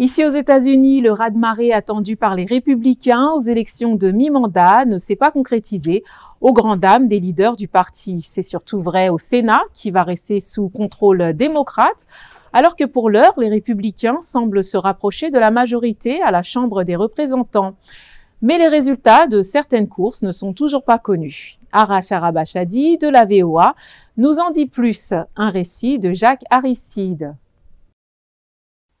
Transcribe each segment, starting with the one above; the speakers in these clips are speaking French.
Ici aux États-Unis, le raz-de-marée attendu par les républicains aux élections de mi-mandat ne s'est pas concrétisé aux grandes dames des leaders du parti. C'est surtout vrai au Sénat qui va rester sous contrôle démocrate, alors que pour l'heure, les républicains semblent se rapprocher de la majorité à la Chambre des représentants. Mais les résultats de certaines courses ne sont toujours pas connus. Arash Arabachadi de la VOA nous en dit plus, un récit de Jacques Aristide.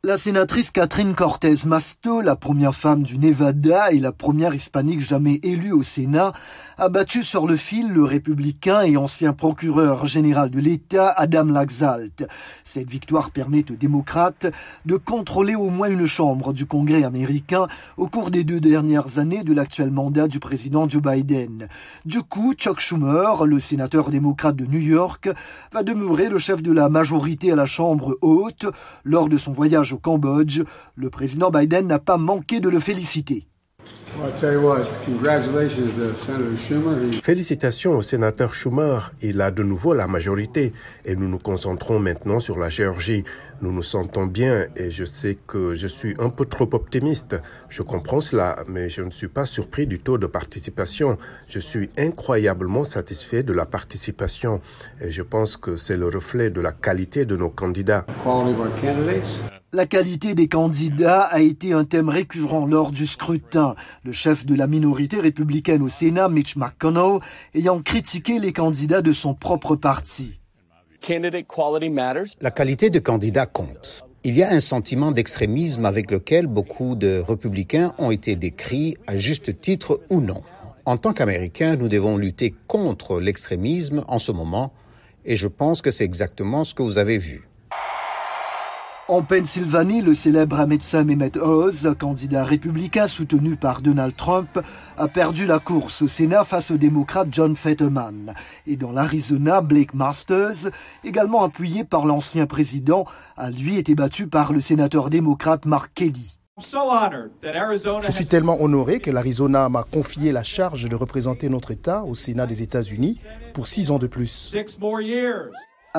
La sénatrice Catherine Cortez Masto, la première femme du Nevada et la première hispanique jamais élue au Sénat, a battu sur le fil le républicain et ancien procureur général de l'État Adam Laxalt. Cette victoire permet aux démocrates de contrôler au moins une chambre du Congrès américain au cours des deux dernières années de l'actuel mandat du président Joe Biden. Du coup, Chuck Schumer, le sénateur démocrate de New York, va demeurer le chef de la majorité à la Chambre haute lors de son voyage au Cambodge, le président Biden n'a pas manqué de le féliciter. Félicitations au sénateur Schumer. Il a de nouveau la majorité et nous nous concentrons maintenant sur la Géorgie. Nous nous sentons bien et je sais que je suis un peu trop optimiste. Je comprends cela, mais je ne suis pas surpris du taux de participation. Je suis incroyablement satisfait de la participation et je pense que c'est le reflet de la qualité de nos candidats. La qualité des candidats a été un thème récurrent lors du scrutin. Le chef de la minorité républicaine au Sénat, Mitch McConnell, ayant critiqué les candidats de son propre parti. La qualité de candidat compte. Il y a un sentiment d'extrémisme avec lequel beaucoup de républicains ont été décrits, à juste titre ou non. En tant qu'Américains, nous devons lutter contre l'extrémisme en ce moment, et je pense que c'est exactement ce que vous avez vu. En Pennsylvanie, le célèbre médecin Mehmet Oz, candidat républicain soutenu par Donald Trump, a perdu la course au Sénat face au démocrate John Fetterman. Et dans l'Arizona, Blake Masters, également appuyé par l'ancien président, a lui été battu par le sénateur démocrate Mark Kelly. Je suis tellement honoré que l'Arizona m'a confié la charge de représenter notre État au Sénat des États-Unis pour six ans de plus.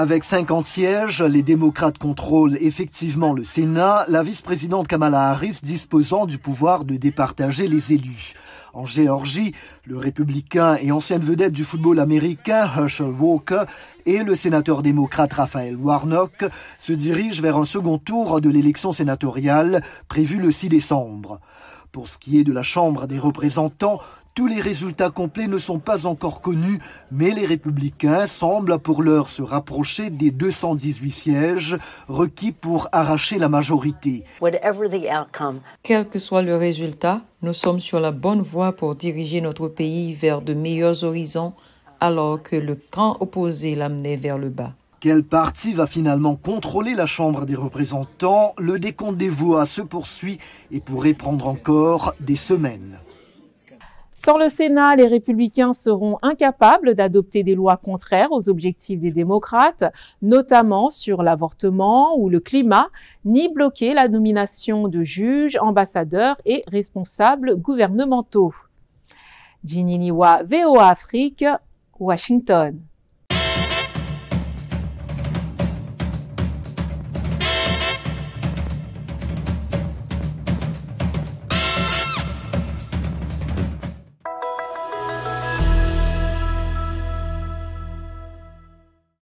Avec 50 sièges, les démocrates contrôlent effectivement le Sénat, la vice-présidente Kamala Harris disposant du pouvoir de départager les élus. En Géorgie, le républicain et ancienne vedette du football américain Herschel Walker et le sénateur démocrate Raphaël Warnock se dirigent vers un second tour de l'élection sénatoriale prévue le 6 décembre. Pour ce qui est de la Chambre des représentants, tous les résultats complets ne sont pas encore connus, mais les républicains semblent pour l'heure se rapprocher des 218 sièges requis pour arracher la majorité. Quel que soit le résultat, nous sommes sur la bonne voie pour diriger notre pays vers de meilleurs horizons alors que le camp opposé l'amenait vers le bas. Quel parti va finalement contrôler la Chambre des représentants? Le décompte des voix se poursuit et pourrait prendre encore des semaines. Sans le Sénat, les républicains seront incapables d'adopter des lois contraires aux objectifs des démocrates, notamment sur l'avortement ou le climat, ni bloquer la nomination de juges, ambassadeurs et responsables gouvernementaux. Ginny VOA Afrique, Washington.